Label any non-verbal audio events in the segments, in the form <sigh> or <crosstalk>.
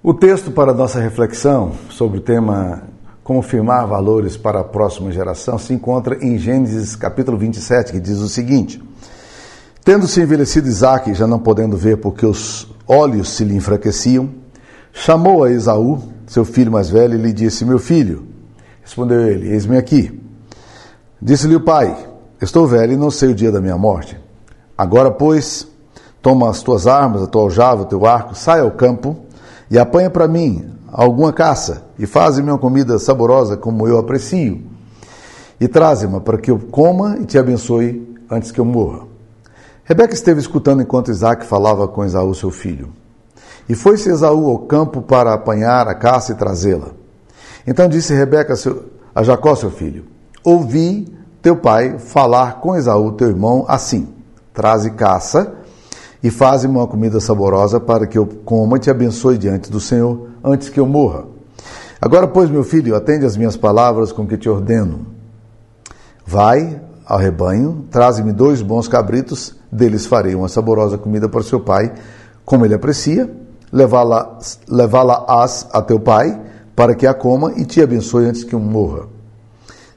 O texto para nossa reflexão sobre o tema confirmar valores para a próxima geração se encontra em Gênesis capítulo 27, que diz o seguinte: Tendo-se envelhecido Isaac, já não podendo ver porque os olhos se lhe enfraqueciam, chamou a Esaú, seu filho mais velho, e lhe disse: Meu filho. Respondeu ele: Eis-me aqui. Disse-lhe o pai: Estou velho e não sei o dia da minha morte. Agora, pois, toma as tuas armas, a tua aljava, o teu arco, sai ao campo e apanha para mim alguma caça e faze-me uma comida saborosa como eu aprecio e traze-me para que eu coma e te abençoe antes que eu morra. Rebeca esteve escutando enquanto Isaac falava com Esaú, seu filho. E foi-se Esaú ao campo para apanhar a caça e trazê-la. Então disse Rebeca a Jacó, seu filho: Ouvi teu pai falar com Esaú, teu irmão, assim: Traze caça e faze-me uma comida saborosa para que eu coma e te abençoe diante do Senhor antes que eu morra. Agora, pois, meu filho, atende as minhas palavras com que te ordeno. Vai ao rebanho, traze-me dois bons cabritos, deles farei uma saborosa comida para seu pai, como ele aprecia, levá-la-ás levá a teu pai, para que a coma e te abençoe antes que eu morra.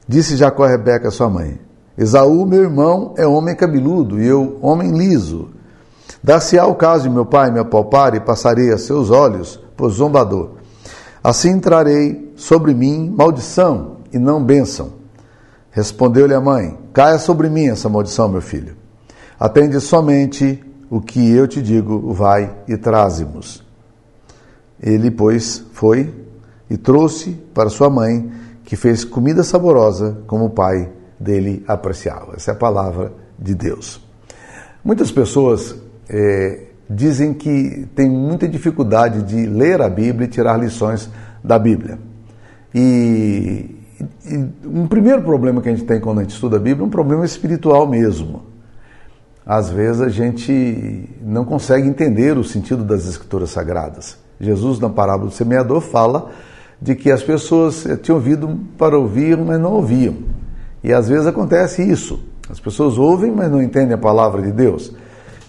Disse Jacó a Rebeca, sua mãe: Esaú, meu irmão, é homem cabeludo e eu, homem liso. Dar-se-á o caso de meu pai me apalpar e passarei a seus olhos por zombador. Assim trarei sobre mim maldição e não bênção. Respondeu-lhe a mãe: Caia sobre mim essa maldição, meu filho. Atende somente o que eu te digo, vai e traze-nos. Ele, pois, foi e trouxe para sua mãe, que fez comida saborosa como o pai dele apreciava. Essa é a palavra de Deus. Muitas pessoas é, dizem que tem muita dificuldade de ler a Bíblia e tirar lições da Bíblia. E, e um primeiro problema que a gente tem quando a gente estuda a Bíblia é um problema espiritual mesmo. Às vezes a gente não consegue entender o sentido das Escrituras Sagradas. Jesus, na parábola do semeador, fala de que as pessoas tinham ouvido para ouvir, mas não ouviam. E às vezes acontece isso. As pessoas ouvem, mas não entendem a palavra de Deus.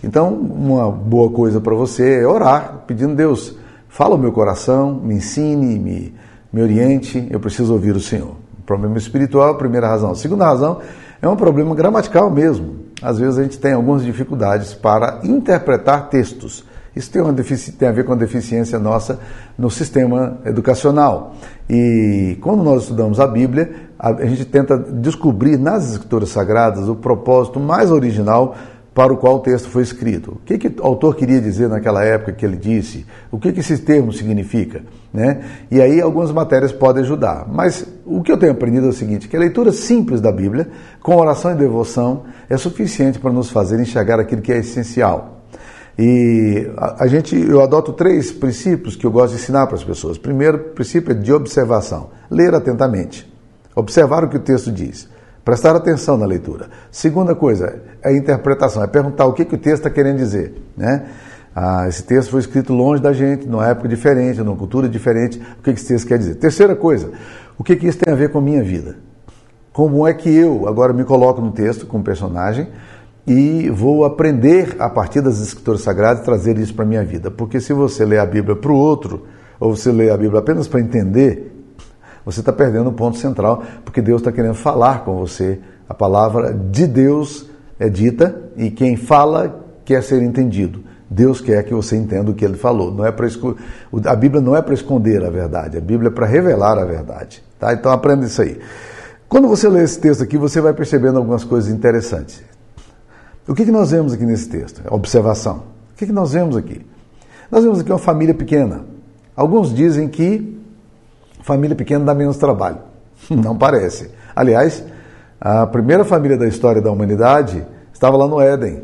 Então, uma boa coisa para você é orar, pedindo Deus, fala o meu coração, me ensine, me, me oriente, eu preciso ouvir o Senhor. problema espiritual, a primeira razão. A segunda razão é um problema gramatical mesmo. Às vezes a gente tem algumas dificuldades para interpretar textos. Isso tem, uma tem a ver com a deficiência nossa no sistema educacional. E quando nós estudamos a Bíblia, a, a gente tenta descobrir nas Escrituras Sagradas o propósito mais original para o qual o texto foi escrito. O que, que o autor queria dizer naquela época que ele disse? O que, que esse termo significa? Né? E aí algumas matérias podem ajudar. Mas o que eu tenho aprendido é o seguinte, que a leitura simples da Bíblia, com oração e devoção, é suficiente para nos fazer enxergar aquilo que é essencial. E a, a gente, eu adoto três princípios que eu gosto de ensinar para as pessoas. Primeiro princípio é de observação. Ler atentamente. Observar o que o texto diz. Prestar atenção na leitura. Segunda coisa é a interpretação, é perguntar o que, que o texto está querendo dizer. Né? Ah, esse texto foi escrito longe da gente, numa época diferente, numa cultura diferente. O que, que esse texto quer dizer? Terceira coisa, o que, que isso tem a ver com a minha vida? Como é que eu agora me coloco no texto como personagem e vou aprender a partir das escrituras sagradas e trazer isso para a minha vida? Porque se você lê a Bíblia para o outro, ou você lê a Bíblia apenas para entender, você está perdendo o ponto central, porque Deus está querendo falar com você. A palavra de Deus é dita e quem fala quer ser entendido. Deus quer que você entenda o que ele falou. Não é para esco... A Bíblia não é para esconder a verdade, a Bíblia é para revelar a verdade. Tá? Então aprenda isso aí. Quando você lê esse texto aqui, você vai percebendo algumas coisas interessantes. O que, que nós vemos aqui nesse texto? Observação. O que, que nós vemos aqui? Nós vemos aqui uma família pequena. Alguns dizem que família pequena dá menos trabalho. <laughs> Não parece. Aliás, a primeira família da história da humanidade estava lá no Éden.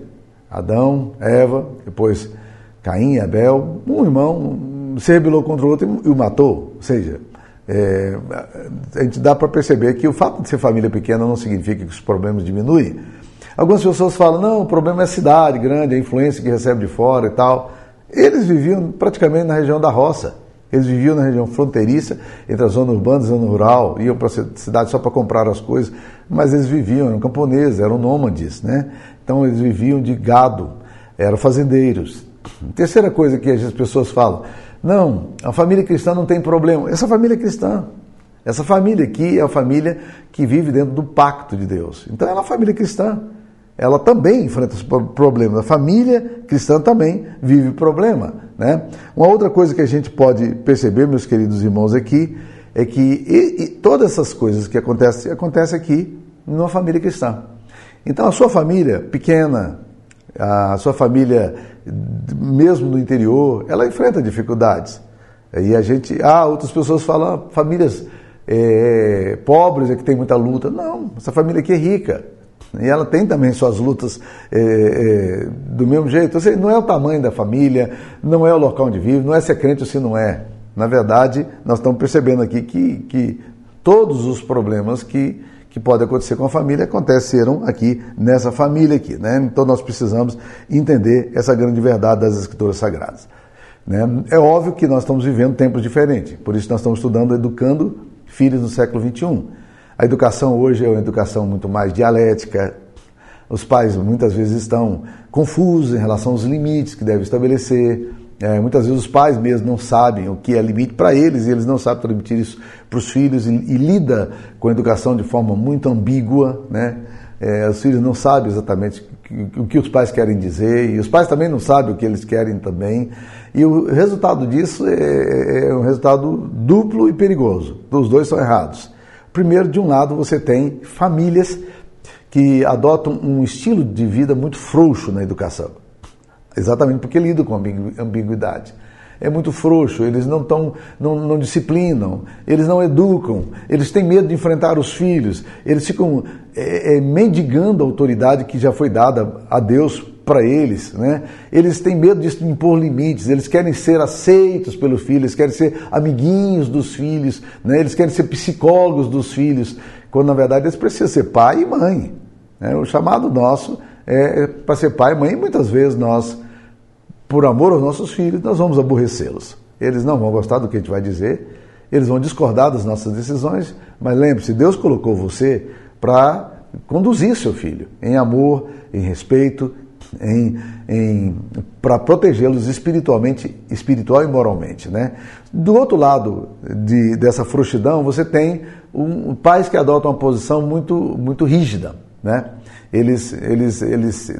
Adão, Eva, depois Caim e Abel. Um irmão se rebelou contra o outro e o matou. Ou seja, é, a gente dá para perceber que o fato de ser família pequena não significa que os problemas diminuem. Algumas pessoas falam, não, o problema é a cidade grande, a influência que recebe de fora e tal. Eles viviam praticamente na região da roça. Eles viviam na região fronteiriça, entre a zona urbana e a zona rural, iam para a cidade só para comprar as coisas, mas eles viviam, eram camponeses, eram nômades, né? Então eles viviam de gado, eram fazendeiros. Terceira coisa que as pessoas falam, Não, a família cristã não tem problema. Essa família é cristã. Essa família aqui é a família que vive dentro do pacto de Deus. Então ela é uma família cristã. Ela também enfrenta os problemas. A família cristã também vive problema. Né? Uma outra coisa que a gente pode perceber, meus queridos irmãos, aqui, é que e, e todas essas coisas que acontecem, acontecem aqui numa família cristã. Então a sua família pequena, a sua família mesmo no interior, ela enfrenta dificuldades. E a gente, ah, outras pessoas falam, ah, famílias é, pobres é que tem muita luta. Não, essa família aqui é rica. E ela tem também suas lutas é, é, do mesmo jeito. Ou seja, não é o tamanho da família, não é o local onde vive, não é se é crente ou se não é. Na verdade, nós estamos percebendo aqui que, que todos os problemas que que pode acontecer com a família aconteceram aqui nessa família aqui, né? Então nós precisamos entender essa grande verdade das escrituras sagradas. Né? É óbvio que nós estamos vivendo tempos diferentes, por isso nós estamos estudando educando filhos no século 21. A educação hoje é uma educação muito mais dialética. Os pais muitas vezes estão confusos em relação aos limites que devem estabelecer. É, muitas vezes os pais mesmo não sabem o que é limite para eles e eles não sabem transmitir isso para os filhos e, e, lida com a educação de forma muito ambígua, né? É, os filhos não sabem exatamente o que os pais querem dizer e os pais também não sabem o que eles querem também e o resultado disso é, é um resultado duplo e perigoso. Os dois são errados. Primeiro, de um lado, você tem famílias que adotam um estilo de vida muito frouxo na educação. Exatamente porque lidam com ambiguidade. É muito frouxo, eles não, tão, não, não disciplinam, eles não educam, eles têm medo de enfrentar os filhos, eles ficam é, é, mendigando a autoridade que já foi dada a Deus para eles, né? Eles têm medo de impor limites, eles querem ser aceitos pelos filhos, querem ser amiguinhos dos filhos, né? Eles querem ser psicólogos dos filhos, quando na verdade eles precisam ser pai e mãe. Né? O chamado nosso é, para ser pai e mãe, muitas vezes nós, por amor aos nossos filhos, nós vamos aborrecê-los. Eles não vão gostar do que a gente vai dizer, eles vão discordar das nossas decisões, mas lembre-se, Deus colocou você para conduzir seu filho em amor, em respeito, em, em para protegê-los espiritualmente, espiritual e moralmente, né? Do outro lado de, dessa frouxidão, você tem um, pais que adotam uma posição muito muito rígida, né? Eles, eles, eles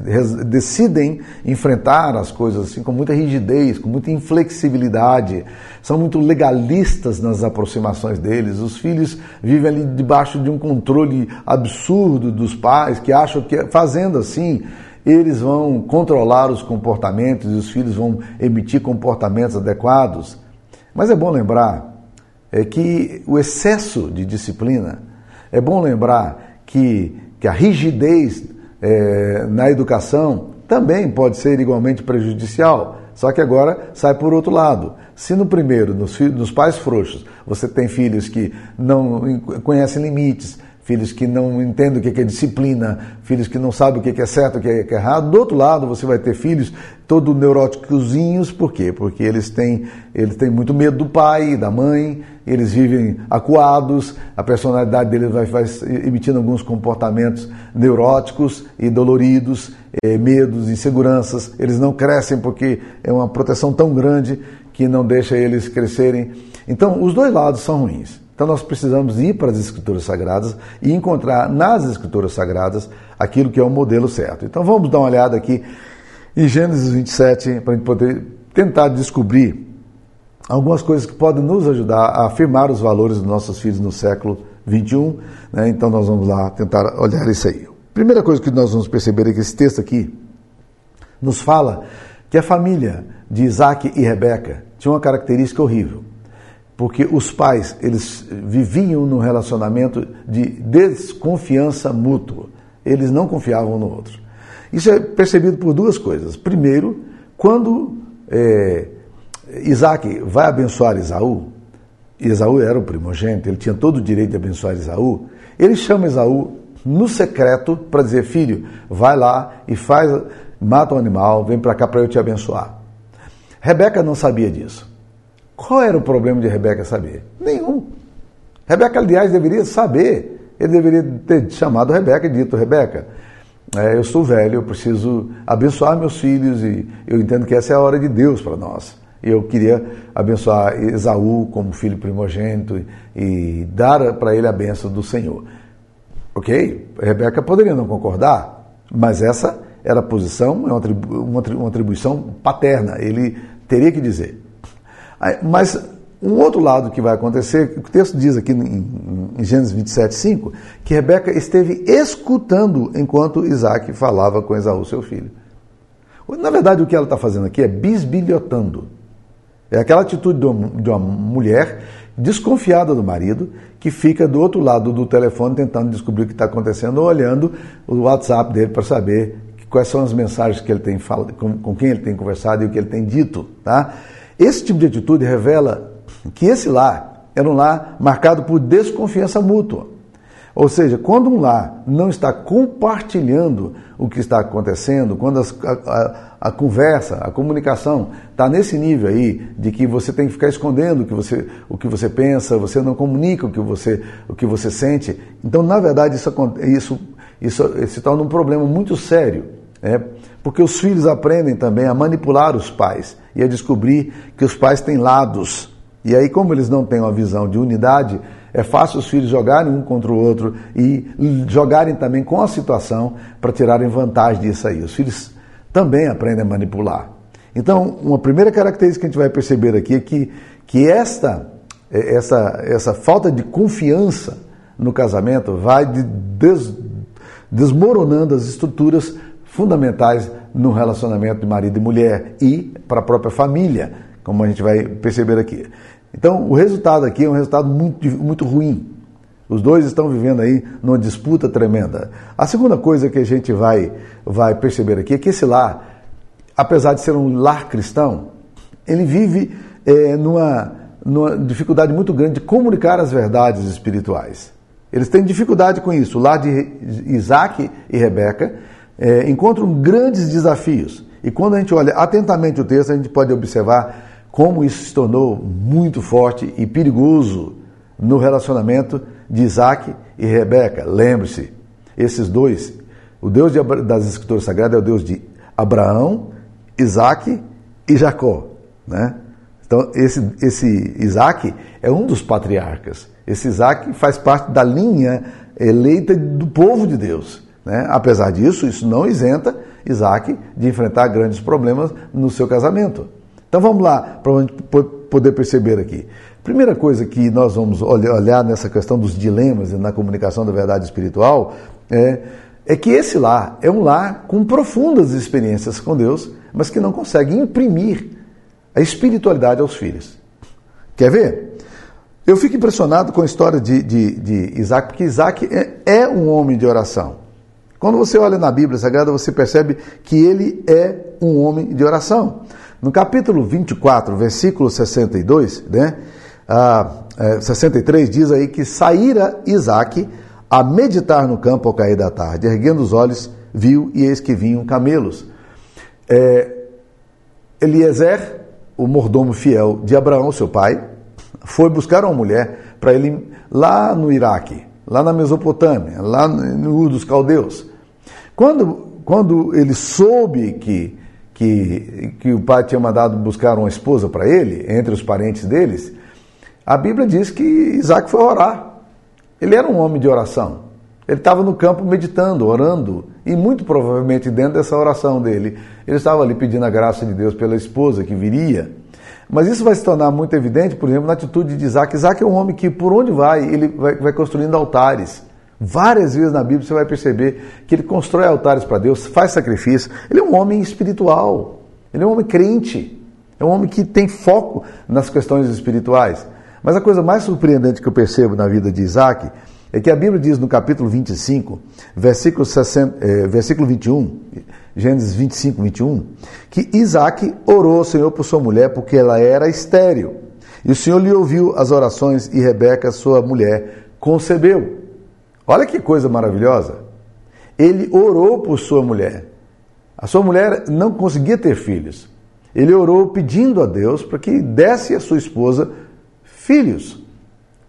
decidem enfrentar as coisas assim com muita rigidez, com muita inflexibilidade, são muito legalistas nas aproximações deles. Os filhos vivem ali debaixo de um controle absurdo dos pais que acham que fazendo assim eles vão controlar os comportamentos e os filhos vão emitir comportamentos adequados. Mas é bom lembrar é que o excesso de disciplina, é bom lembrar que que a rigidez é, na educação também pode ser igualmente prejudicial. Só que agora sai por outro lado. Se no primeiro, nos, nos pais frouxos, você tem filhos que não conhecem limites, filhos que não entendem o que é disciplina, filhos que não sabem o que é certo, o que é errado. Do outro lado, você vai ter filhos todo neuróticozinhos, por quê? Porque eles têm, eles têm muito medo do pai, da mãe, eles vivem acuados, a personalidade deles vai, vai emitindo alguns comportamentos neuróticos e doloridos, é, medos, inseguranças. Eles não crescem porque é uma proteção tão grande que não deixa eles crescerem. Então, os dois lados são ruins. Então nós precisamos ir para as Escrituras Sagradas e encontrar nas Escrituras Sagradas aquilo que é o modelo certo. Então vamos dar uma olhada aqui em Gênesis 27 para a gente poder tentar descobrir algumas coisas que podem nos ajudar a afirmar os valores dos nossos filhos no século 21. Né? Então nós vamos lá tentar olhar isso aí. Primeira coisa que nós vamos perceber é que esse texto aqui nos fala que a família de Isaac e Rebeca tinha uma característica horrível porque os pais eles viviam num relacionamento de desconfiança mútua. Eles não confiavam no outro. Isso é percebido por duas coisas. Primeiro, quando é, Isaac vai abençoar Esaú, Esaú era o primogênito, ele tinha todo o direito de abençoar Esaú, ele chama Esaú no secreto para dizer: Filho, vai lá e faz, mata um animal, vem para cá para eu te abençoar. Rebeca não sabia disso. Qual era o problema de Rebeca saber? Nenhum. Rebeca, aliás, deveria saber. Ele deveria ter chamado Rebeca e dito: Rebeca, é, eu sou velho, eu preciso abençoar meus filhos e eu entendo que essa é a hora de Deus para nós. Eu queria abençoar Esaú como filho primogênito e dar para ele a benção do Senhor. Ok? Rebeca poderia não concordar, mas essa era a posição, é uma atribuição paterna. Ele teria que dizer. Mas um outro lado que vai acontecer, o texto diz aqui em, Gênesis 27, 5, que Rebeca esteve escutando enquanto Isaac falava com Esaú, seu filho. Na verdade, o que ela está fazendo aqui é bisbilhotando. É aquela atitude de uma mulher desconfiada do marido, que fica do outro lado do telefone tentando descobrir o que está acontecendo, olhando o WhatsApp dele para saber quais são as mensagens que ele tem com, com quem ele tem conversado e o que ele tem dito. Tá? Esse tipo de atitude revela que esse lar era um lar marcado por desconfiança mútua. Ou seja, quando um lar não está compartilhando o que está acontecendo, quando as, a, a, a, conversa, a comunicação está nesse nível aí de que você tem que ficar escondendo o que você, o que você pensa, você não comunica o que você, o que você sente. Então, na verdade, isso, isso, isso se torna um problema muito sério. É, porque os filhos aprendem também a manipular os pais e a descobrir que os pais têm lados. E aí, como eles não têm uma visão de unidade, é fácil os filhos jogarem um contra o outro e jogarem também com a situação para tirarem vantagem disso aí. Os filhos também aprendem a manipular. Então, uma primeira característica que a gente vai perceber aqui é que, que esta, essa, essa falta de confiança no casamento vai de des, desmoronando as estruturas fundamentais no relacionamento de marido e mulher e para a própria família, como a gente vai perceber aqui. Então, o resultado aqui é um resultado muito, muito ruim. Os dois estão vivendo aí numa disputa tremenda. A segunda coisa que a gente vai, vai perceber aqui é que esse lar, apesar de ser um lar cristão, ele vive é, numa, numa dificuldade muito grande de comunicar as verdades espirituais. Eles têm dificuldade com isso. O lar de Isaac e Rebeca é, encontram grandes desafios. E quando a gente olha atentamente o texto, a gente pode observar como isso se tornou muito forte e perigoso no relacionamento de Isaac e Rebeca. Lembre-se, esses dois, o Deus de, das Escrituras Sagradas é o Deus de Abraão, Isaac e Jacó. Né? Então, esse, esse Isaac é um dos patriarcas. Esse Isaac faz parte da linha eleita do povo de Deus. Né? Apesar disso, isso não isenta Isaac de enfrentar grandes problemas no seu casamento. Então vamos lá, para poder perceber aqui. Primeira coisa que nós vamos olhar nessa questão dos dilemas na comunicação da verdade espiritual é, é que esse lar é um lar com profundas experiências com Deus, mas que não consegue imprimir a espiritualidade aos filhos. Quer ver? Eu fico impressionado com a história de, de, de Isaac, porque Isaac é, é um homem de oração. Quando você olha na Bíblia Sagrada, você percebe que ele é um homem de oração. No capítulo 24, versículo 62, né, ah, é, 63, diz aí que saíra Isaac a meditar no campo ao cair da tarde. Erguendo os olhos, viu e eis que vinham camelos. É, Eliezer, o mordomo fiel de Abraão, seu pai, foi buscar uma mulher para ele lá no Iraque, lá na Mesopotâmia, lá no Ur dos Caldeus. Quando, quando ele soube que que, que o pai tinha mandado buscar uma esposa para ele, entre os parentes deles, a Bíblia diz que Isaac foi orar. Ele era um homem de oração. Ele estava no campo meditando, orando, e muito provavelmente dentro dessa oração dele, ele estava ali pedindo a graça de Deus pela esposa que viria. Mas isso vai se tornar muito evidente, por exemplo, na atitude de Isaac. Isaac é um homem que, por onde vai, ele vai, vai construindo altares. Várias vezes na Bíblia você vai perceber que ele constrói altares para Deus, faz sacrifício. Ele é um homem espiritual, ele é um homem crente, é um homem que tem foco nas questões espirituais. Mas a coisa mais surpreendente que eu percebo na vida de Isaac é que a Bíblia diz no capítulo 25, versículo, 60, eh, versículo 21, Gênesis 25, 21, que Isaac orou ao Senhor por sua mulher porque ela era estéril. E o Senhor lhe ouviu as orações e Rebeca, sua mulher, concebeu. Olha que coisa maravilhosa. Ele orou por sua mulher. A sua mulher não conseguia ter filhos. Ele orou pedindo a Deus para que desse à sua esposa filhos.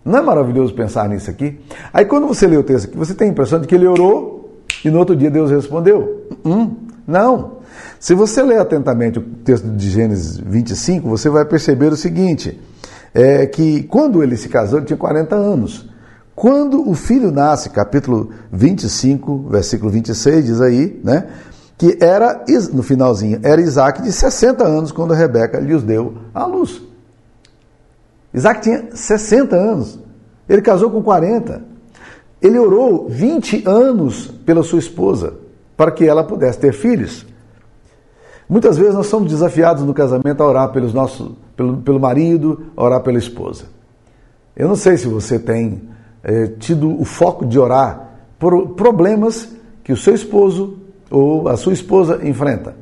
Não é maravilhoso pensar nisso aqui? Aí quando você lê o texto aqui, você tem a impressão de que ele orou e no outro dia Deus respondeu. Hum, Não. Se você ler atentamente o texto de Gênesis 25, você vai perceber o seguinte: é que quando ele se casou, ele tinha 40 anos. Quando o filho nasce, capítulo 25, versículo 26, diz aí, né? Que era, no finalzinho, era Isaac de 60 anos quando Rebeca lhe os deu à luz. Isaac tinha 60 anos. Ele casou com 40. Ele orou 20 anos pela sua esposa, para que ela pudesse ter filhos. Muitas vezes nós somos desafiados no casamento a orar pelos nossos, pelo, pelo marido, a orar pela esposa. Eu não sei se você tem é, tido o foco de orar por problemas que o seu esposo ou a sua esposa enfrenta.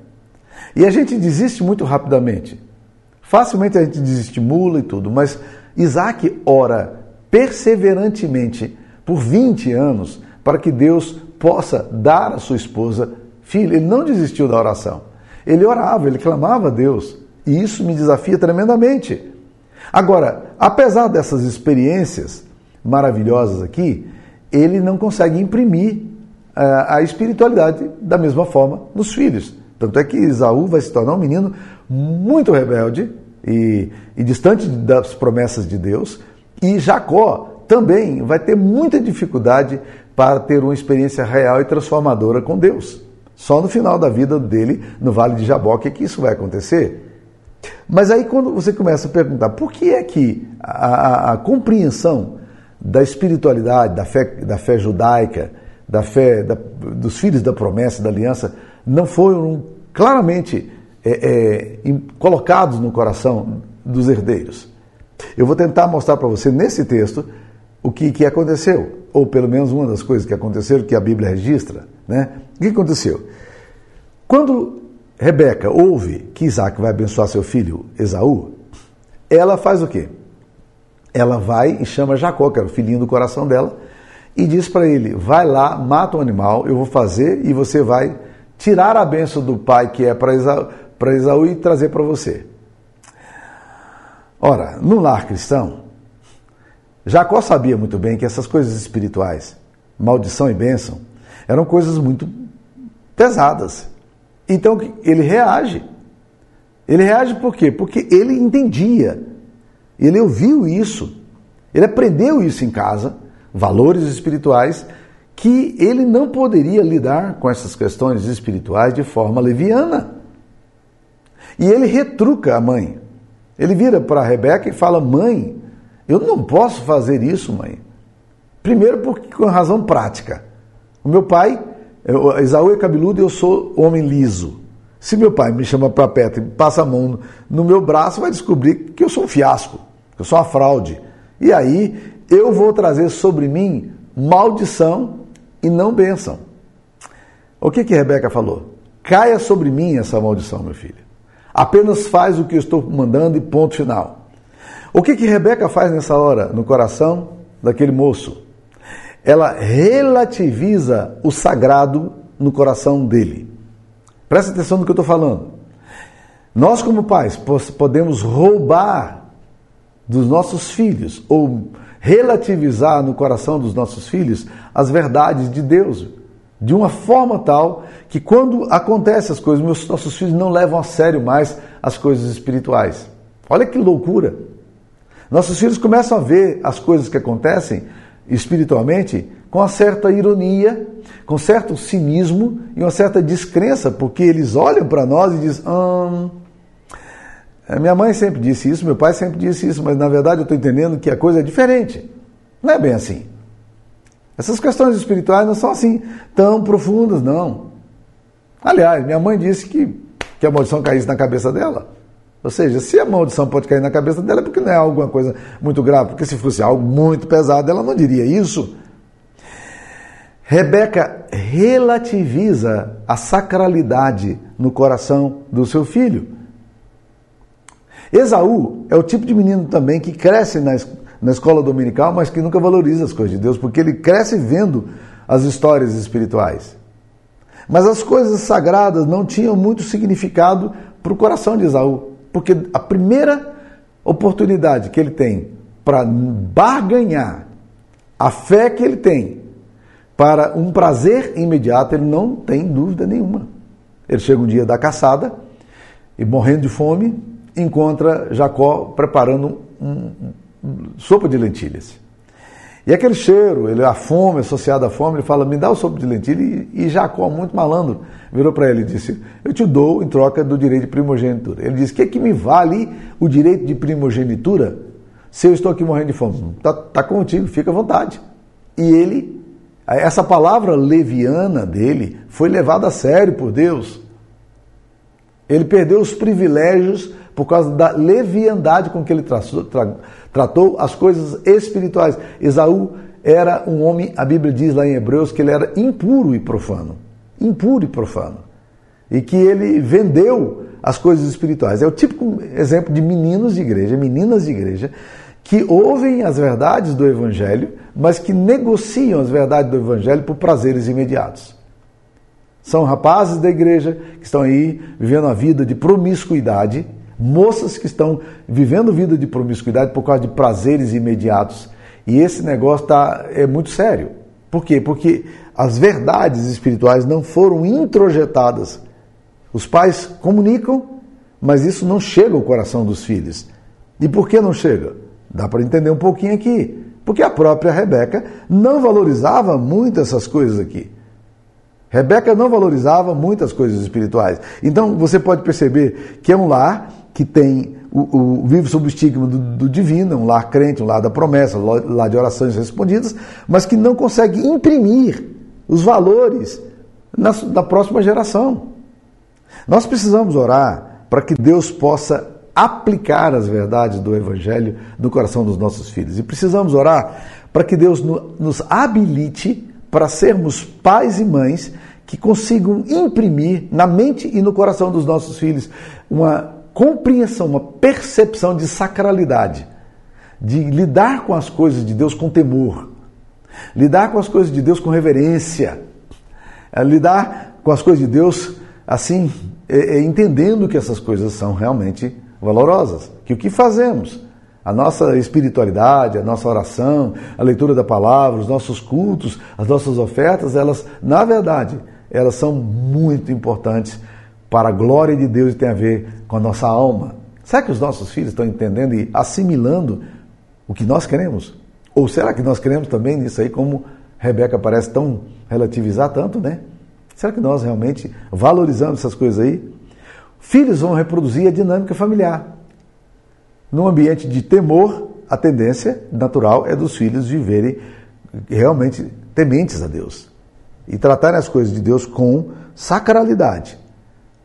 E a gente desiste muito rapidamente. Facilmente a gente desestimula e tudo, mas Isaac ora perseverantemente por 20 anos para que Deus possa dar à sua esposa filho. Ele não desistiu da oração. Ele orava, ele clamava a Deus. E isso me desafia tremendamente. Agora, apesar dessas experiências maravilhosas aqui, ele não consegue imprimir a, eh, a espiritualidade da mesma forma nos filhos. Tanto é que Isaú vai se tornar um menino muito rebelde e, e distante das promessas de Deus, e Jacó também vai ter muita dificuldade para ter uma experiência real e transformadora com Deus. Só no final da vida dele, no Vale de Jaboque, é que isso vai acontecer. Mas aí quando você começa a perguntar por que é que a, a, a compreensão da espiritualidade, da fé, da fé judaica, da fé da, dos filhos da promessa, da aliança, não foram claramente é, é, colocados no coração dos herdeiros. Eu vou tentar mostrar para você nesse texto o que, que aconteceu, ou pelo menos uma das coisas que aconteceram que a Bíblia registra. Né? O que aconteceu? Quando Rebeca ouve que Isaac vai abençoar seu filho Esaú, ela faz o quê? Ela vai e chama Jacó, que era o filhinho do coração dela, e diz para ele: vai lá, mata o um animal, eu vou fazer e você vai tirar a benção do pai que é para Esaú, Esaú e trazer para você. Ora, no lar cristão, Jacó sabia muito bem que essas coisas espirituais, maldição e bênção, eram coisas muito pesadas. Então ele reage. Ele reage por quê? Porque ele entendia, ele ouviu isso, ele aprendeu isso em casa, valores espirituais, que ele não poderia lidar com essas questões espirituais de forma leviana. E ele retruca a mãe. Ele vira para Rebeca e fala: Mãe, eu não posso fazer isso, mãe. Primeiro, porque com razão prática. O meu pai, Esaú é cabeludo e eu sou homem liso. Se meu pai me chama para perto e passa a mão no meu braço, vai descobrir que eu sou um fiasco, eu sou uma fraude. E aí eu vou trazer sobre mim maldição e não bênção. O que que Rebeca falou? Caia sobre mim essa maldição, meu filho. Apenas faz o que eu estou mandando e ponto final. O que que Rebeca faz nessa hora no coração daquele moço? Ela relativiza o sagrado no coração dele. Presta atenção no que eu estou falando. Nós, como pais, podemos roubar dos nossos filhos ou relativizar no coração dos nossos filhos as verdades de Deus, de uma forma tal que quando acontecem as coisas, meus, nossos filhos não levam a sério mais as coisas espirituais. Olha que loucura! Nossos filhos começam a ver as coisas que acontecem espiritualmente com uma certa ironia, com certo cinismo e uma certa descrença, porque eles olham para nós e dizem: hum, minha mãe sempre disse isso, meu pai sempre disse isso, mas na verdade eu estou entendendo que a coisa é diferente. Não é bem assim. Essas questões espirituais não são assim tão profundas, não. Aliás, minha mãe disse que, que a maldição caísse na cabeça dela. Ou seja, se a maldição pode cair na cabeça dela, é porque não é alguma coisa muito grave. Porque se fosse algo muito pesado, ela não diria isso. Rebeca relativiza a sacralidade no coração do seu filho. Esaú é o tipo de menino também que cresce na, na escola dominical, mas que nunca valoriza as coisas de Deus, porque ele cresce vendo as histórias espirituais. Mas as coisas sagradas não tinham muito significado para o coração de Esaú, porque a primeira oportunidade que ele tem para barganhar a fé que ele tem para um prazer imediato, ele não tem dúvida nenhuma. Ele chega um dia da caçada e, morrendo de fome, encontra Jacó preparando um, um, sopa de lentilhas. E aquele cheiro, ele, a fome, associada à fome, ele fala: Me dá o sopa de lentilha. E, e Jacó, muito malandro, virou para ele e disse: Eu te dou em troca do direito de primogenitura. Ele disse: que, que me vale o direito de primogenitura se eu estou aqui morrendo de fome? Está tá contigo, fica à vontade. E ele, essa palavra leviana dele, foi levada a sério por Deus. Ele perdeu os privilégios por causa da leviandade com que ele tra, tratou as coisas espirituais. Esaú era um homem, a Bíblia diz lá em Hebreus que ele era impuro e profano. Impuro e profano. E que ele vendeu as coisas espirituais. É o típico exemplo de meninos de igreja, meninas de igreja, que ouvem as verdades do Evangelho, mas que negociam as verdades do Evangelho por prazeres imediatos. São rapazes da igreja que estão aí vivendo a vida de promiscuidade moças que estão vivendo vida de promiscuidade por causa de prazeres imediatos. E esse negócio tá, é muito sério. Por quê? Porque as verdades espirituais não foram introjetadas. Os pais comunicam, mas isso não chega ao coração dos filhos. E por que não chega? Dá para entender um pouquinho aqui. Porque a própria Rebeca não valorizava muito essas coisas aqui. Rebeca não valorizava muitas coisas espirituais. Então você pode perceber que é um lar que tem o, o, vive sob o estigma do, do, divino, um lar crente, um lar da promessa, um lar de orações respondidas, mas que não consegue imprimir os valores na, da próxima geração. Nós precisamos orar para que Deus possa aplicar as verdades do Evangelho no coração dos nossos filhos. E precisamos orar para que Deus no, nos habilite para sermos pais e mães que consigam imprimir na mente e no coração dos nossos filhos uma compreensão, uma percepção de sacralidade, de lidar com as coisas de Deus com temor, lidar com as coisas de Deus com reverência, é, lidar com as coisas de Deus assim, é, é, entendendo que essas coisas são realmente valorosas, que o que fazemos, a nossa espiritualidade, a nossa oração, a leitura da palavra, os nossos cultos, as nossas ofertas, elas, na verdade, elas são muito importantes para a glória de Deus e tem a ver com a nossa alma. Será que os nossos filhos estão entendendo e assimilando o que nós queremos? Ou será que nós queremos também nisso aí, como Rebeca parece tão relativizar tanto, né? Será que nós realmente valorizamos essas coisas aí? Filhos vão reproduzir a dinâmica familiar. Num ambiente de temor, a tendência natural é dos filhos viverem realmente tementes a Deus e tratarem as coisas de Deus com sacralidade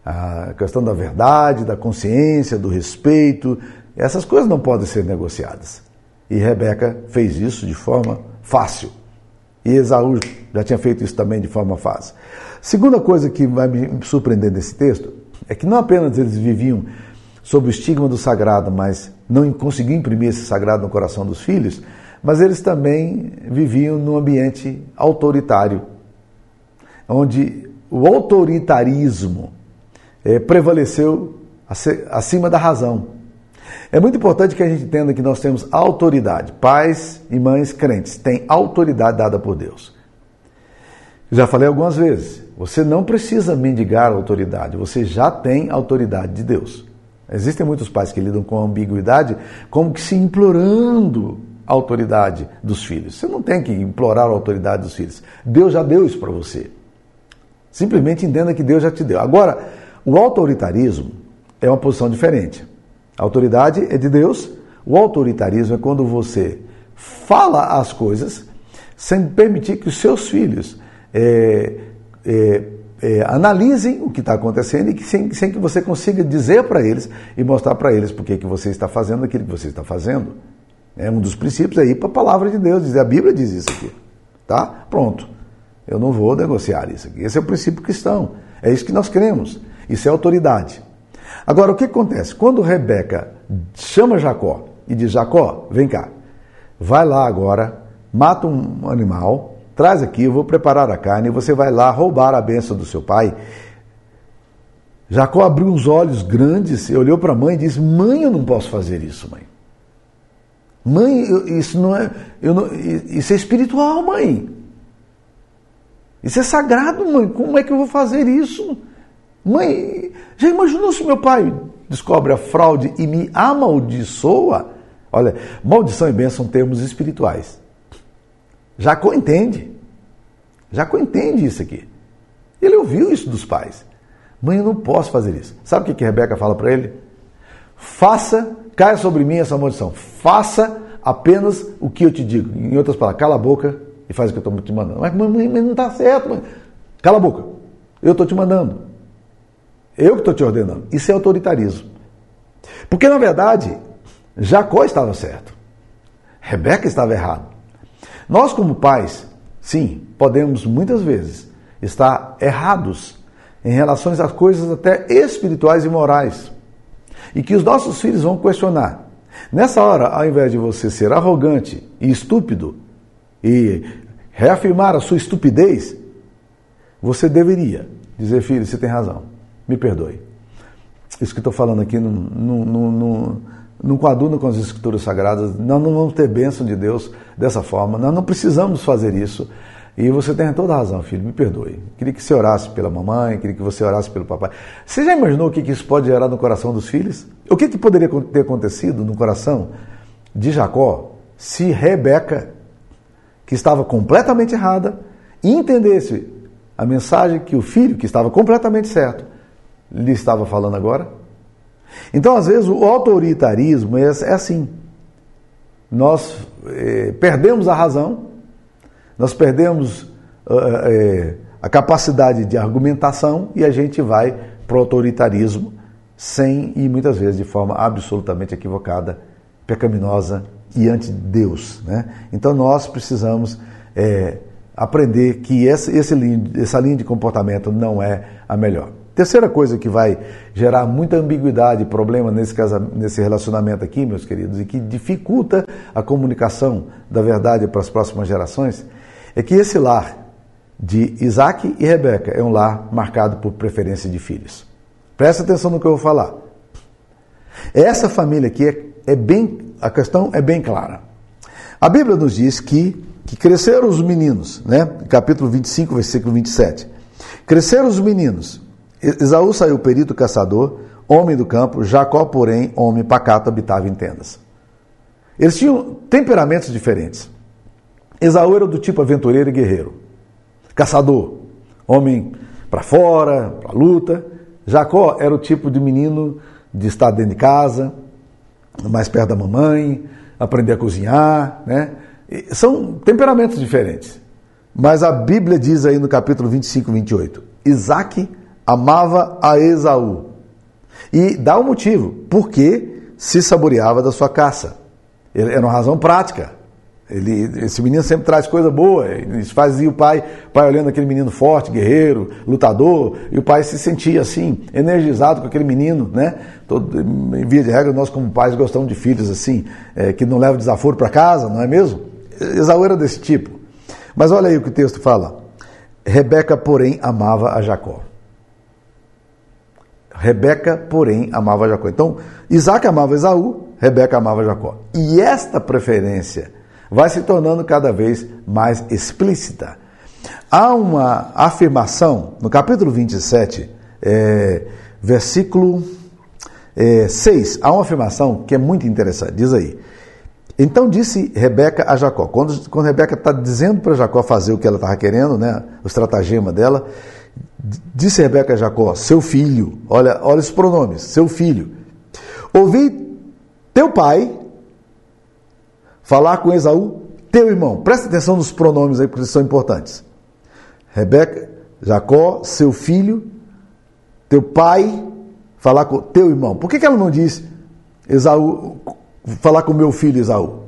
a questão da verdade, da consciência, do respeito, essas coisas não podem ser negociadas. E Rebeca fez isso de forma fácil. E Esaú já tinha feito isso também de forma fácil. Segunda coisa que vai me surpreender nesse texto é que não apenas eles viviam sob o estigma do sagrado, mas não conseguiam imprimir esse sagrado no coração dos filhos, mas eles também viviam num ambiente autoritário, onde o autoritarismo é, prevaleceu acima da razão. É muito importante que a gente entenda que nós temos autoridade. Pais e mães crentes têm autoridade dada por Deus. Já falei algumas vezes, você não precisa mendigar autoridade, você já tem autoridade de Deus. Existem muitos pais que lidam com ambiguidade como que se implorando a autoridade dos filhos. Você não tem que implorar a autoridade dos filhos. Deus já deu isso para você. Simplesmente entenda que Deus já te deu. Agora, o autoritarismo é uma posição diferente. A autoridade é de Deus, o autoritarismo é quando você fala as coisas sem permitir que os seus filhos é, é, é, analisem o que está acontecendo e que, sem, sem, que você consiga dizer para eles e mostrar para eles por que você está fazendo aquilo que você está fazendo. É um dos princípios aí para a palavra de Deus. A Bíblia diz isso aqui. Tá? Pronto. Eu não vou negociar isso aqui. Esse é o princípio cristão. É isso que nós cremos. Isso é autoridade. Agora, o que acontece? Quando Rebeca chama Jacó e diz: Jacó, vem cá, vai lá agora, mata um animal, traz aqui, eu vou preparar a carne, e você vai lá roubar a bênção do seu pai. Jacó abriu os olhos grandes, olhou para a mãe e disse: Mãe, eu não posso fazer isso, mãe. Mãe, isso não é, não, isso é espiritual, mãe. Isso é sagrado, mãe. Como é que eu vou fazer isso? Mãe, já imaginou se meu pai descobre a fraude e me amaldiçoa? Olha, maldição e bênção são termos espirituais. Jacó entende. Jacó entende isso aqui. Ele ouviu isso dos pais. Mãe, eu não posso fazer isso. Sabe o que, que Rebeca fala para ele? Faça, caia sobre mim essa maldição. Faça apenas o que eu te digo. Em outras palavras, cala a boca e faz o que eu estou te mandando. Mas, mãe, não está certo. Mãe. Cala a boca. Eu estou te mandando. Eu que estou te ordenando. Isso é autoritarismo. Porque, na verdade, Jacó estava certo. Rebeca estava errado. Nós, como pais, sim, podemos muitas vezes estar errados em relação às coisas até espirituais e morais. E que os nossos filhos vão questionar. Nessa hora, ao invés de você ser arrogante e estúpido e reafirmar a sua estupidez, você deveria dizer, filho, você tem razão, me perdoe. Isso que estou falando aqui não, não, não, não coaduna com as escrituras sagradas, nós não vamos ter bênção de Deus dessa forma, nós não precisamos fazer isso. E você tem toda a razão, filho, me perdoe. Queria que você orasse pela mamãe, queria que você orasse pelo papai. Você já imaginou o que isso pode gerar no coração dos filhos? O que, que poderia ter acontecido no coração de Jacó se Rebeca, que estava completamente errada, entendesse a mensagem que o filho, que estava completamente certo, lhe estava falando agora? Então, às vezes, o autoritarismo é, é assim. Nós eh, perdemos a razão, nós perdemos eh, a capacidade de argumentação e a gente vai para o autoritarismo sem e muitas vezes de forma absolutamente equivocada, pecaminosa e ante Deus. Né? Então nós precisamos é, aprender que esse, esse, essa linha de comportamento não é a melhor. Terceira coisa que vai gerar muita ambiguidade e problema nesse, nesse relacionamento aqui, meus queridos, e que dificulta a comunicação da verdade para as próximas gerações, é que esse lar de Isaac e Rebeca é um lar marcado por preferência de filhos. Presta atenção no que eu vou falar. Essa família aqui é, é bem, a questão é bem clara. A Bíblia nos diz que, que cresceram os meninos, né? Capítulo 25, versículo 27. Cresceram os meninos, Esaú saiu perito caçador, homem do campo, Jacó, porém, homem pacato, habitava em tendas. Eles tinham temperamentos diferentes. Esaú era do tipo aventureiro e guerreiro, caçador, homem para fora, para luta. Jacó era o tipo de menino de estar dentro de casa, mais perto da mamãe, aprender a cozinhar, né? São temperamentos diferentes. Mas a Bíblia diz aí no capítulo 25, 28, Isaac amava a Esaú. E dá um motivo, porque se saboreava da sua caça. Era uma razão prática. Ele, esse menino sempre traz coisa boa. Isso fazia o pai, pai olhando aquele menino forte, guerreiro, lutador, e o pai se sentia assim, energizado com aquele menino, né? Todo, em via de regra, nós como pais gostamos de filhos assim, é, que não levam desaforo para casa, não é mesmo? Esaú era desse tipo. Mas olha aí o que o texto fala. Rebeca, porém, amava a Jacó. Rebeca, porém, amava Jacó. Então, Isaac amava Esaú, Rebeca amava Jacó. E esta preferência vai se tornando cada vez mais explícita. Há uma afirmação no capítulo 27, é, versículo é, 6, há uma afirmação que é muito interessante. Diz aí. Então disse Rebeca a Jacó, quando, quando Rebeca está dizendo para Jacó fazer o que ela estava querendo, né, o estratagema dela, Disse Rebeca a Jacó, seu filho, olha, olha os pronomes, seu filho. Ouvi teu pai falar com Esaú, teu irmão. Presta atenção nos pronomes aí, porque eles são importantes. Rebeca, Jacó, seu filho, teu pai, falar com teu irmão. Por que, que ela não diz Esaú, falar com meu filho Esaú?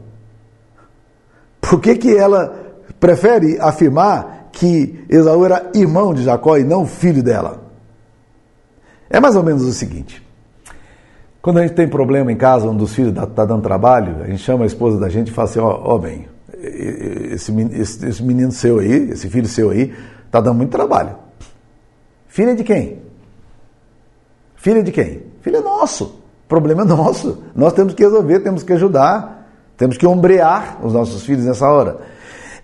Por que, que ela prefere afirmar que Esaú era irmão de Jacó e não filho dela. É mais ou menos o seguinte: quando a gente tem problema em casa, um dos filhos está tá dando trabalho, a gente chama a esposa da gente e fala assim: Ó, oh, bem, esse, esse, esse menino seu aí, esse filho seu aí, está dando muito trabalho. Filha de quem? Filha de quem? Filho é nosso. Problema é <laughs> nosso. Nós temos que resolver, temos que ajudar, temos que ombrear os nossos filhos nessa hora.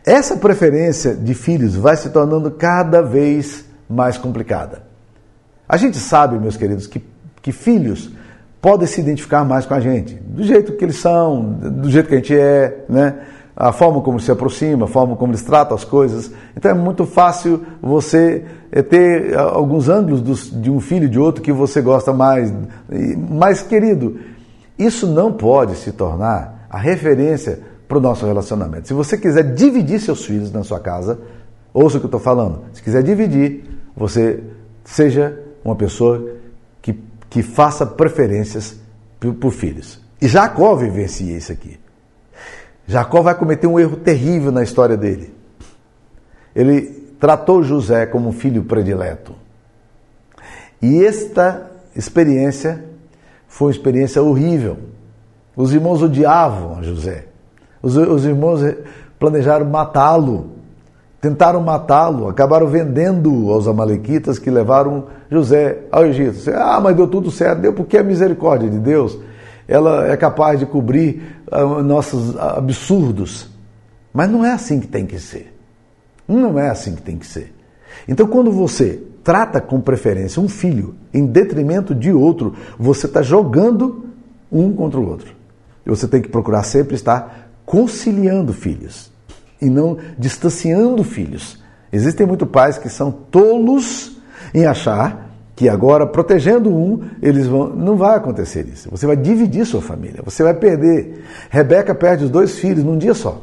Essa preferência de filhos vai se tornando cada vez mais complicada. A gente sabe, meus queridos, que, que filhos podem se identificar mais com a gente, do jeito que eles são, do jeito que a gente é, né? a forma como se aproxima, a forma como eles tratam as coisas. Então é muito fácil você eh, ter alguns ângulos dos, de um filho de outro que você gosta mais, mais querido. Isso não pode se tornar a referência para o nosso relacionamento. Se você quiser dividir seus filhos na sua casa, ouça o que eu estou falando. Se quiser dividir, você seja uma pessoa que, que faça preferências por, por filhos. E Jacó vivencia isso aqui. Jacó vai cometer um erro terrível na história dele. Ele tratou José como um filho predileto. E esta experiência foi uma experiência horrível. Os irmãos odiavam José. Os, os irmãos planejaram matá-lo, tentaram matá-lo, acabaram vendendo aos amalequitas que levaram José ao Egito. Ah, mas deu tudo certo, deu porque a misericórdia de Deus ela é capaz de cobrir uh, nossos absurdos. Mas não é assim que tem que ser. Não é assim que tem que ser. Então, quando você trata com preferência um filho em detrimento de outro, você está jogando um contra o outro. E você tem que procurar sempre estar conciliando filhos e não distanciando filhos. Existem muitos pais que são tolos em achar que agora, protegendo um, eles vão. Não vai acontecer isso. Você vai dividir sua família, você vai perder. Rebeca perde os dois filhos num dia só.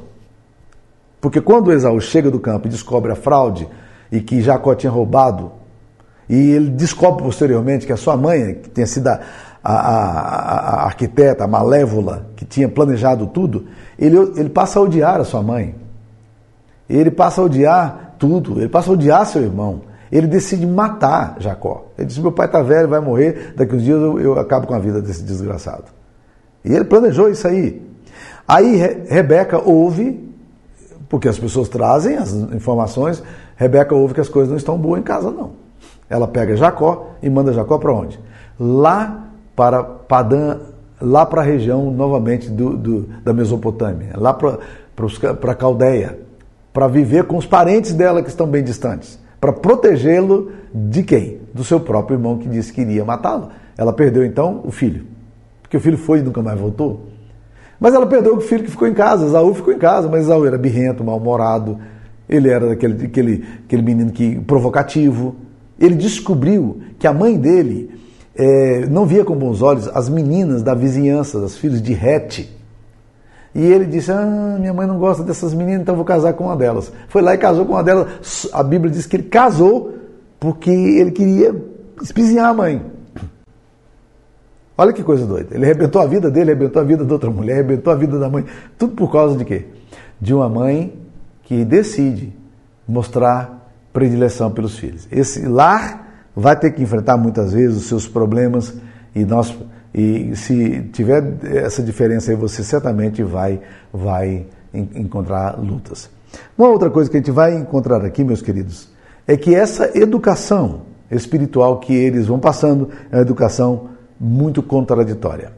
Porque quando Esaú chega do campo e descobre a fraude e que Jacó tinha roubado, e ele descobre posteriormente que a sua mãe, que tinha sido a, a, a, a arquiteta, a malévola, que tinha planejado tudo, ele, ele passa a odiar a sua mãe. Ele passa a odiar tudo, ele passa a odiar seu irmão ele decide matar Jacó. Ele disse: Meu pai está velho, vai morrer, daqui uns dias eu, eu, acabo com a vida desse desgraçado. E ele planejou isso aí. Aí Re Rebeca ouve, porque as pessoas trazem as informações, Rebeca ouve que as coisas não estão boas em casa, não. Ela pega Jacó e manda Jacó para onde? Lá para Padã, lá para a região novamente do, do, da Mesopotâmia, lá para a Caldeia, para viver com os parentes dela que estão bem distantes para protegê-lo de quem? Do seu próprio irmão que disse que iria matá-lo. Ela perdeu então o filho, porque o filho foi e nunca mais voltou. Mas ela perdeu o filho que ficou em casa. Esaú ficou em casa, mas Esaú era birrento, mal-humorado. Ele era aquele, aquele, aquele menino que provocativo. Ele descobriu que a mãe dele é, não via com bons olhos as meninas da vizinhança, as filhas de Rete, e ele disse: Ah, minha mãe não gosta dessas meninas, então vou casar com uma delas. Foi lá e casou com uma delas. A Bíblia diz que ele casou porque ele queria espizinhar a mãe. Olha que coisa doida. Ele arrebentou a vida dele, arrebentou a vida de outra mulher, arrebentou a vida da mãe. Tudo por causa de quê? De uma mãe que decide mostrar predileção pelos filhos. Esse lar vai ter que enfrentar muitas vezes os seus problemas e nós e se tiver essa diferença aí, você certamente vai, vai encontrar lutas. Uma outra coisa que a gente vai encontrar aqui, meus queridos, é que essa educação espiritual que eles vão passando é uma educação muito contraditória.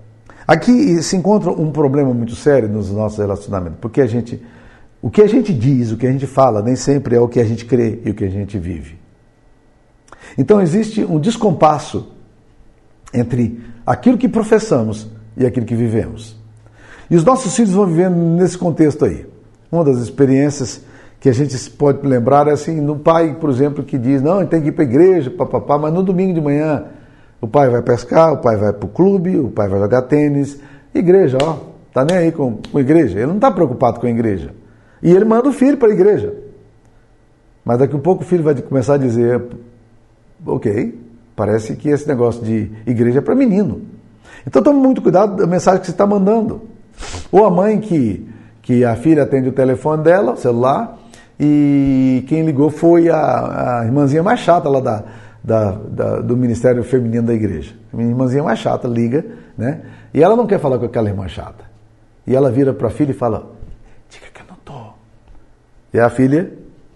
Aqui se encontra um problema muito sério nos nossos relacionamentos, porque a gente, o que a gente diz, o que a gente fala, nem sempre é o que a gente crê e o que a gente vive. Então existe um descompasso entre aquilo que professamos e aquilo que vivemos. E os nossos filhos vão vivendo nesse contexto aí. Uma das experiências que a gente pode lembrar é assim, no pai, por exemplo, que diz, não, tem que ir para a igreja, papapá, mas no domingo de manhã o pai vai pescar, o pai vai para o clube, o pai vai jogar tênis. Igreja, ó, tá nem aí com, com a igreja. Ele não está preocupado com a igreja. E ele manda o filho para a igreja. Mas daqui a pouco o filho vai começar a dizer, ok, Parece que esse negócio de igreja é para menino. Então tome muito cuidado da mensagem que você está mandando. Ou a mãe que, que a filha atende o telefone dela, o celular, e quem ligou foi a, a irmãzinha mais chata lá da, da, da, do Ministério Feminino da igreja. A minha irmãzinha mais chata liga, né? E ela não quer falar com aquela irmã chata. E ela vira para a filha e fala: Diga que eu não estou. E a filha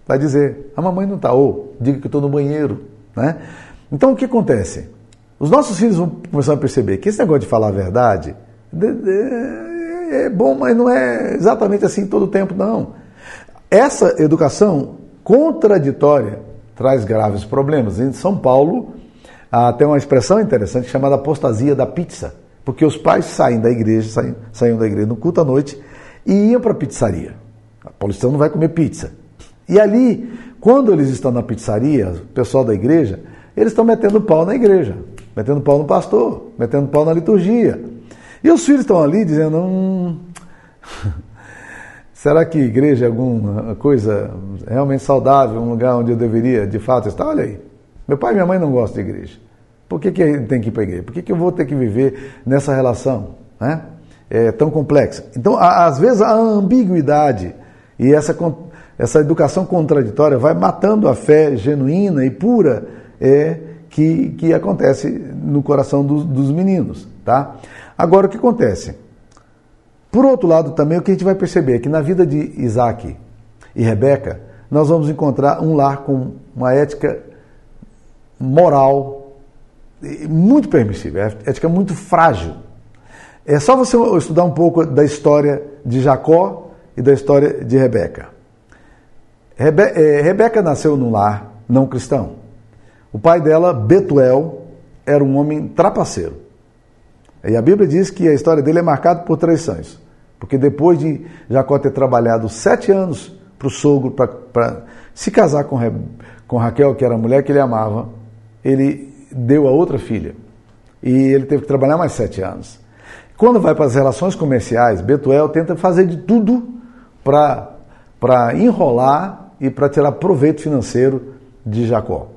vai dizer: A mamãe não está. Ou diga que eu estou no banheiro. Né? Então o que acontece? Os nossos filhos vão começar a perceber que esse negócio de falar a verdade é bom, mas não é exatamente assim todo o tempo, não. Essa educação contraditória traz graves problemas. Em São Paulo, há até uma expressão interessante chamada apostasia da pizza, porque os pais saem da igreja, saem, da igreja no culto à noite e iam para a pizzaria. A paulistano não vai comer pizza. E ali, quando eles estão na pizzaria, o pessoal da igreja, eles estão metendo pau na igreja, metendo pau no pastor, metendo pau na liturgia. E os filhos estão ali dizendo: hum, <laughs> será que igreja é alguma coisa realmente saudável, um lugar onde eu deveria de fato estar? Olha aí, meu pai e minha mãe não gostam de igreja. Por que, que tem que ir para a igreja? Por que, que eu vou ter que viver nessa relação né? é, tão complexa? Então, às vezes, a ambiguidade e essa, essa educação contraditória vai matando a fé genuína e pura é, que, que acontece no coração dos, dos meninos. Tá? Agora, o que acontece? Por outro lado, também o que a gente vai perceber é que na vida de Isaac e Rebeca, nós vamos encontrar um lar com uma ética moral muito permissível, é ética muito frágil. É só você estudar um pouco da história de Jacó e da história de Rebeca. Rebe é, Rebeca nasceu num lar não cristão. O pai dela, Betuel, era um homem trapaceiro. E a Bíblia diz que a história dele é marcada por traições. Porque depois de Jacó ter trabalhado sete anos para o sogro, para se casar com, com Raquel, que era a mulher que ele amava, ele deu a outra filha. E ele teve que trabalhar mais sete anos. Quando vai para as relações comerciais, Betuel tenta fazer de tudo para enrolar e para tirar proveito financeiro de Jacó.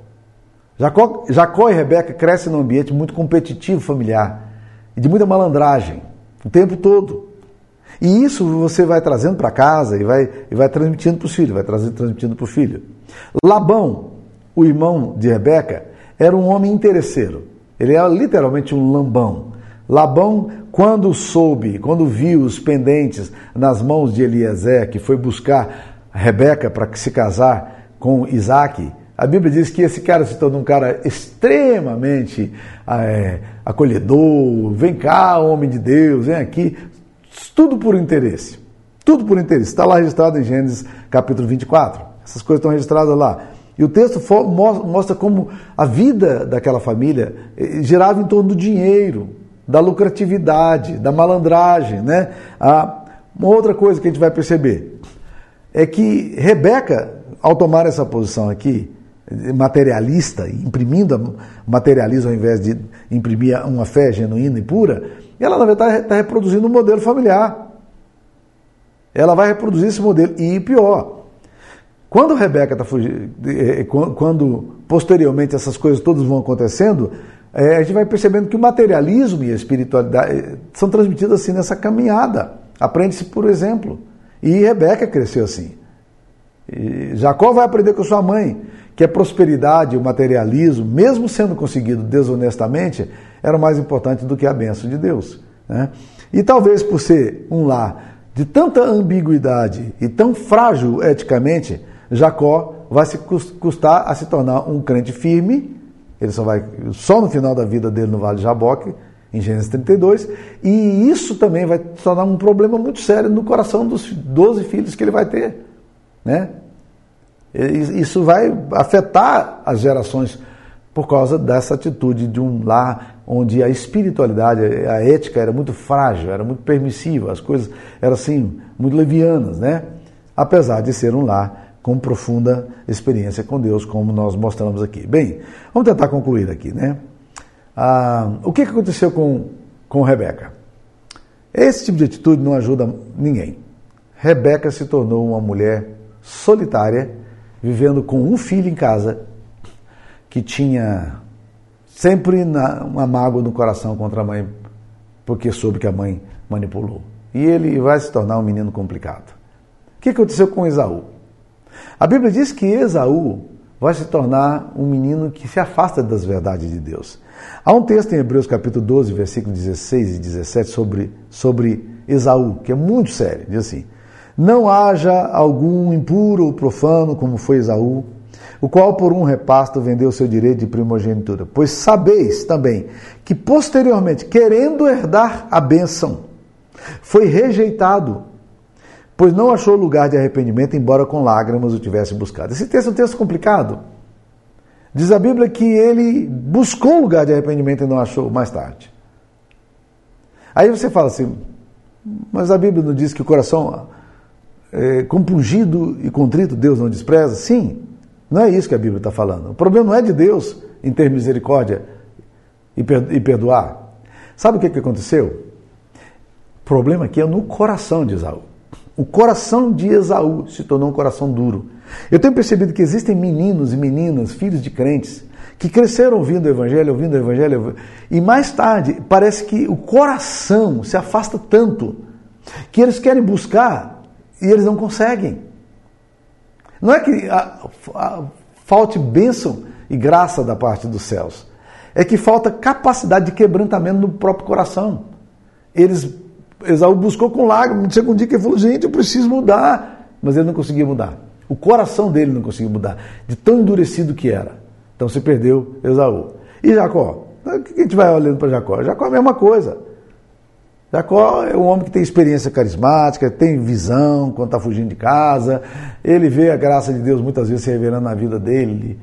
Jacó. Jacó e Rebeca crescem num ambiente muito competitivo familiar e de muita malandragem o tempo todo. E isso você vai trazendo para casa e vai, e vai transmitindo para os filhos, vai trazendo, transmitindo para o filho. Labão, o irmão de Rebeca, era um homem interesseiro. Ele era literalmente um lambão. Labão, quando soube, quando viu os pendentes nas mãos de Eliezer, que foi buscar Rebeca para se casar com Isaac, a Bíblia diz que esse cara se tornou um cara extremamente é, acolhedor. Vem cá, homem de Deus, vem aqui. Tudo por interesse. Tudo por interesse. Está lá registrado em Gênesis capítulo 24. Essas coisas estão registradas lá. E o texto mostra como a vida daquela família eh, girava em torno do dinheiro, da lucratividade, da malandragem. Né? Ah, uma outra coisa que a gente vai perceber é que Rebeca, ao tomar essa posição aqui, materialista, imprimindo materialismo ao invés de imprimir uma fé genuína e pura, ela na verdade está reproduzindo um modelo familiar. Ela vai reproduzir esse modelo. E pior, quando Rebeca está fugindo, eh, quando posteriormente essas coisas todas vão acontecendo, é, a gente vai percebendo que o materialismo e a espiritualidade são transmitidos assim nessa caminhada. Aprende-se por exemplo. E Rebeca cresceu assim. Jacó vai aprender com sua mãe que a prosperidade, o materialismo, mesmo sendo conseguido desonestamente, era mais importante do que a bênção de Deus. Né? E talvez por ser um lar de tanta ambiguidade e tão frágil eticamente, Jacó vai se custar a se tornar um crente firme, ele só vai só no final da vida dele no Vale de Jaboque, em Gênesis 32, e isso também vai tornar um problema muito sério no coração dos 12 filhos que ele vai ter, né? Isso vai afetar as gerações por causa dessa atitude de um lar onde a espiritualidade, a ética era muito frágil, era muito permissiva, as coisas eram assim, muito levianas, né? Apesar de ser um lar com profunda experiência com Deus, como nós mostramos aqui. Bem, vamos tentar concluir aqui, né? Ah, o que aconteceu com, com Rebeca? Esse tipo de atitude não ajuda ninguém. Rebeca se tornou uma mulher solitária, vivendo com um filho em casa, que tinha sempre uma mágoa no coração contra a mãe, porque soube que a mãe manipulou. E ele vai se tornar um menino complicado. O que aconteceu com Esaú? A Bíblia diz que Esaú vai se tornar um menino que se afasta das verdades de Deus. Há um texto em Hebreus capítulo 12, versículos 16 e 17 sobre, sobre Esaú, que é muito sério. Diz assim: Não haja algum impuro ou profano como foi Esaú, o qual por um repasto vendeu seu direito de primogenitura. Pois sabeis também que posteriormente, querendo herdar a bênção, foi rejeitado pois não achou lugar de arrependimento, embora com lágrimas o tivesse buscado. Esse texto é um texto complicado. Diz a Bíblia que ele buscou lugar de arrependimento e não achou mais tarde. Aí você fala assim, mas a Bíblia não diz que o coração é, compungido e contrito Deus não despreza? Sim, não é isso que a Bíblia está falando. O problema não é de Deus em ter misericórdia e perdoar. Sabe o que, que aconteceu? O problema aqui é no coração de Esaú. O coração de Esaú se tornou um coração duro. Eu tenho percebido que existem meninos e meninas, filhos de crentes, que cresceram ouvindo o Evangelho, ouvindo o Evangelho, e mais tarde parece que o coração se afasta tanto que eles querem buscar e eles não conseguem. Não é que a, a, falte bênção e graça da parte dos céus, é que falta capacidade de quebrantamento no próprio coração. Eles, Esaú buscou com lágrimas, chegou um dia que ele falou: gente, eu preciso mudar, mas ele não conseguia mudar. O coração dele não conseguia mudar, de tão endurecido que era. Então se perdeu Esaú. E Jacó? O que a gente vai olhando para Jacó? Jacó é a mesma coisa. Jacó é um homem que tem experiência carismática, tem visão quando está fugindo de casa, ele vê a graça de Deus muitas vezes se revelando na vida dele,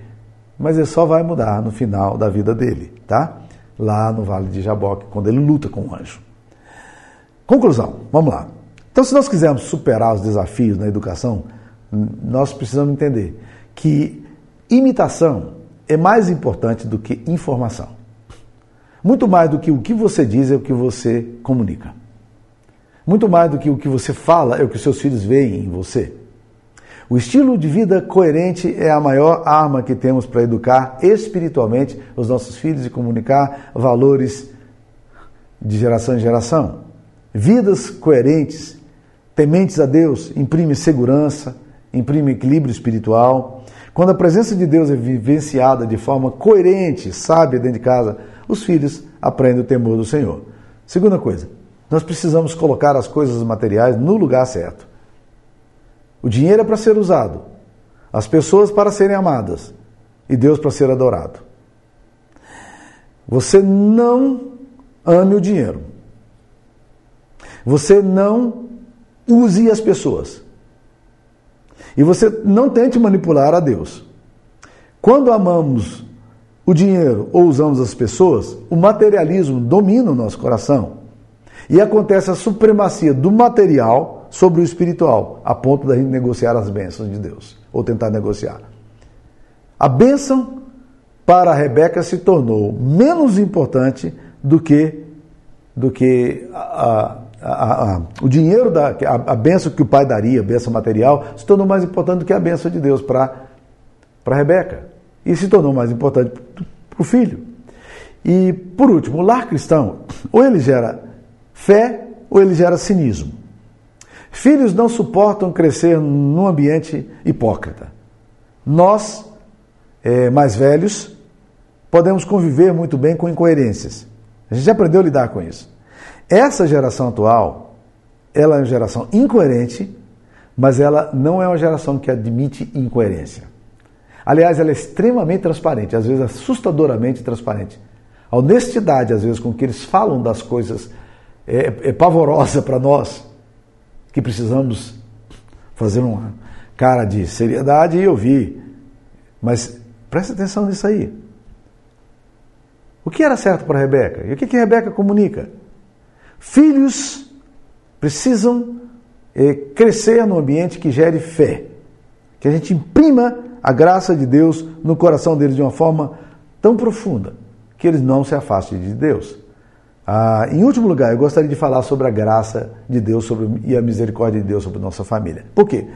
mas ele só vai mudar no final da vida dele, tá? Lá no Vale de Jaboque, quando ele luta com o anjo. Conclusão, vamos lá. Então, se nós quisermos superar os desafios na educação, nós precisamos entender que imitação é mais importante do que informação. Muito mais do que o que você diz é o que você comunica. Muito mais do que o que você fala é o que seus filhos veem em você. O estilo de vida coerente é a maior arma que temos para educar espiritualmente os nossos filhos e comunicar valores de geração em geração. Vidas coerentes, tementes a Deus, imprime segurança, imprime equilíbrio espiritual. Quando a presença de Deus é vivenciada de forma coerente, sábia dentro de casa, os filhos aprendem o temor do Senhor. Segunda coisa, nós precisamos colocar as coisas materiais no lugar certo. O dinheiro é para ser usado, as pessoas para serem amadas e Deus para ser adorado. Você não ame o dinheiro. Você não use as pessoas. E você não tente manipular a Deus. Quando amamos o dinheiro ou usamos as pessoas, o materialismo domina o nosso coração. E acontece a supremacia do material sobre o espiritual, a ponto da gente negociar as bênçãos de Deus, ou tentar negociar. A bênção para Rebeca se tornou menos importante do que, do que a, a, a, o dinheiro, da, a, a bênção que o pai daria, a bênção material, se tornou mais importante do que a bênção de Deus para Rebeca. E se tornou mais importante para o filho. E, por último, o lar cristão, ou ele gera fé ou ele gera cinismo. Filhos não suportam crescer num ambiente hipócrita. Nós, é, mais velhos, podemos conviver muito bem com incoerências. A gente aprendeu a lidar com isso. Essa geração atual, ela é uma geração incoerente, mas ela não é uma geração que admite incoerência. Aliás, ela é extremamente transparente, às vezes assustadoramente transparente. A honestidade, às vezes, com que eles falam das coisas é, é pavorosa para nós, que precisamos fazer uma cara de seriedade e ouvir. Mas preste atenção nisso aí. O que era certo para Rebeca? E o que, que Rebeca comunica? Filhos precisam é, crescer no ambiente que gere fé, que a gente imprima a graça de Deus no coração deles de uma forma tão profunda que eles não se afastem de Deus. Ah, em último lugar, eu gostaria de falar sobre a graça de Deus sobre, e a misericórdia de Deus sobre nossa família. Por quê?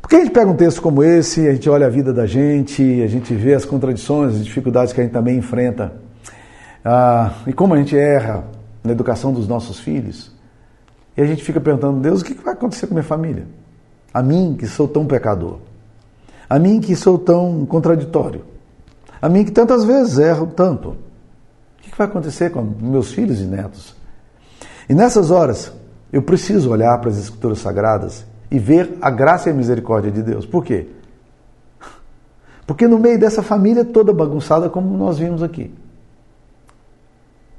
Porque a gente pega um texto como esse, a gente olha a vida da gente, a gente vê as contradições, as dificuldades que a gente também enfrenta, ah, e como a gente erra na educação dos nossos filhos, e a gente fica perguntando, Deus, o que vai acontecer com minha família? A mim, que sou tão pecador. A mim que sou tão contraditório. A mim que tantas vezes erro tanto. O que vai acontecer com meus filhos e netos? E nessas horas, eu preciso olhar para as Escrituras Sagradas e ver a graça e a misericórdia de Deus. Por quê? Porque no meio dessa família toda bagunçada, como nós vimos aqui,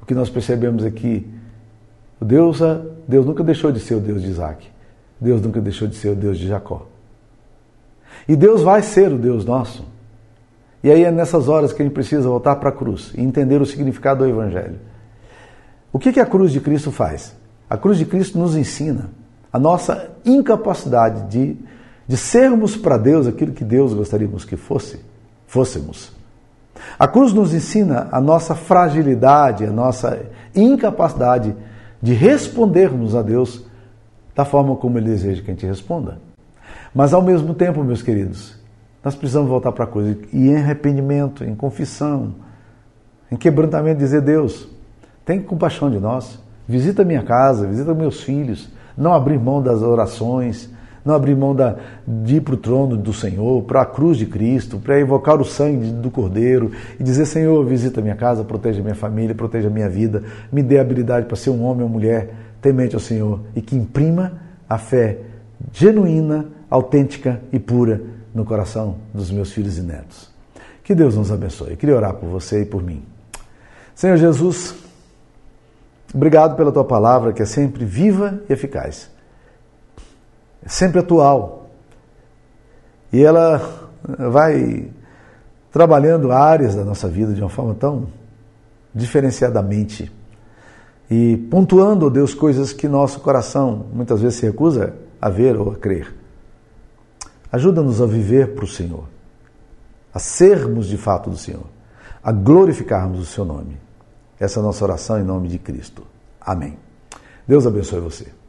o que nós percebemos aqui, Deus, Deus nunca deixou de ser o Deus de Isaac. Deus nunca deixou de ser o Deus de Jacó. E Deus vai ser o Deus nosso. E aí é nessas horas que a gente precisa voltar para a cruz e entender o significado do Evangelho. O que, que a cruz de Cristo faz? A cruz de Cristo nos ensina a nossa incapacidade de, de sermos para Deus aquilo que Deus gostaríamos que fosse, fôssemos. A cruz nos ensina a nossa fragilidade, a nossa incapacidade de respondermos a Deus da forma como Ele deseja que a gente responda. Mas ao mesmo tempo, meus queridos, nós precisamos voltar para a cruz e em arrependimento, em confissão, em quebrantamento, dizer: Deus, tem compaixão de nós, visita minha casa, visita meus filhos, não abrir mão das orações, não abrir mão da, de ir para o trono do Senhor, para a cruz de Cristo, para invocar o sangue do Cordeiro e dizer: Senhor, visita minha casa, proteja minha família, proteja minha vida, me dê habilidade para ser um homem ou mulher temente ao Senhor e que imprima a fé genuína, autêntica e pura no coração dos meus filhos e netos. Que Deus nos abençoe. Eu queria orar por você e por mim. Senhor Jesus, obrigado pela tua palavra que é sempre viva e eficaz sempre atual. E ela vai trabalhando áreas da nossa vida de uma forma tão diferenciadamente e pontuando, ó Deus, coisas que nosso coração muitas vezes se recusa a ver ou a crer. Ajuda-nos a viver para o Senhor, a sermos de fato do Senhor, a glorificarmos o Seu nome. Essa é a nossa oração em nome de Cristo. Amém. Deus abençoe você.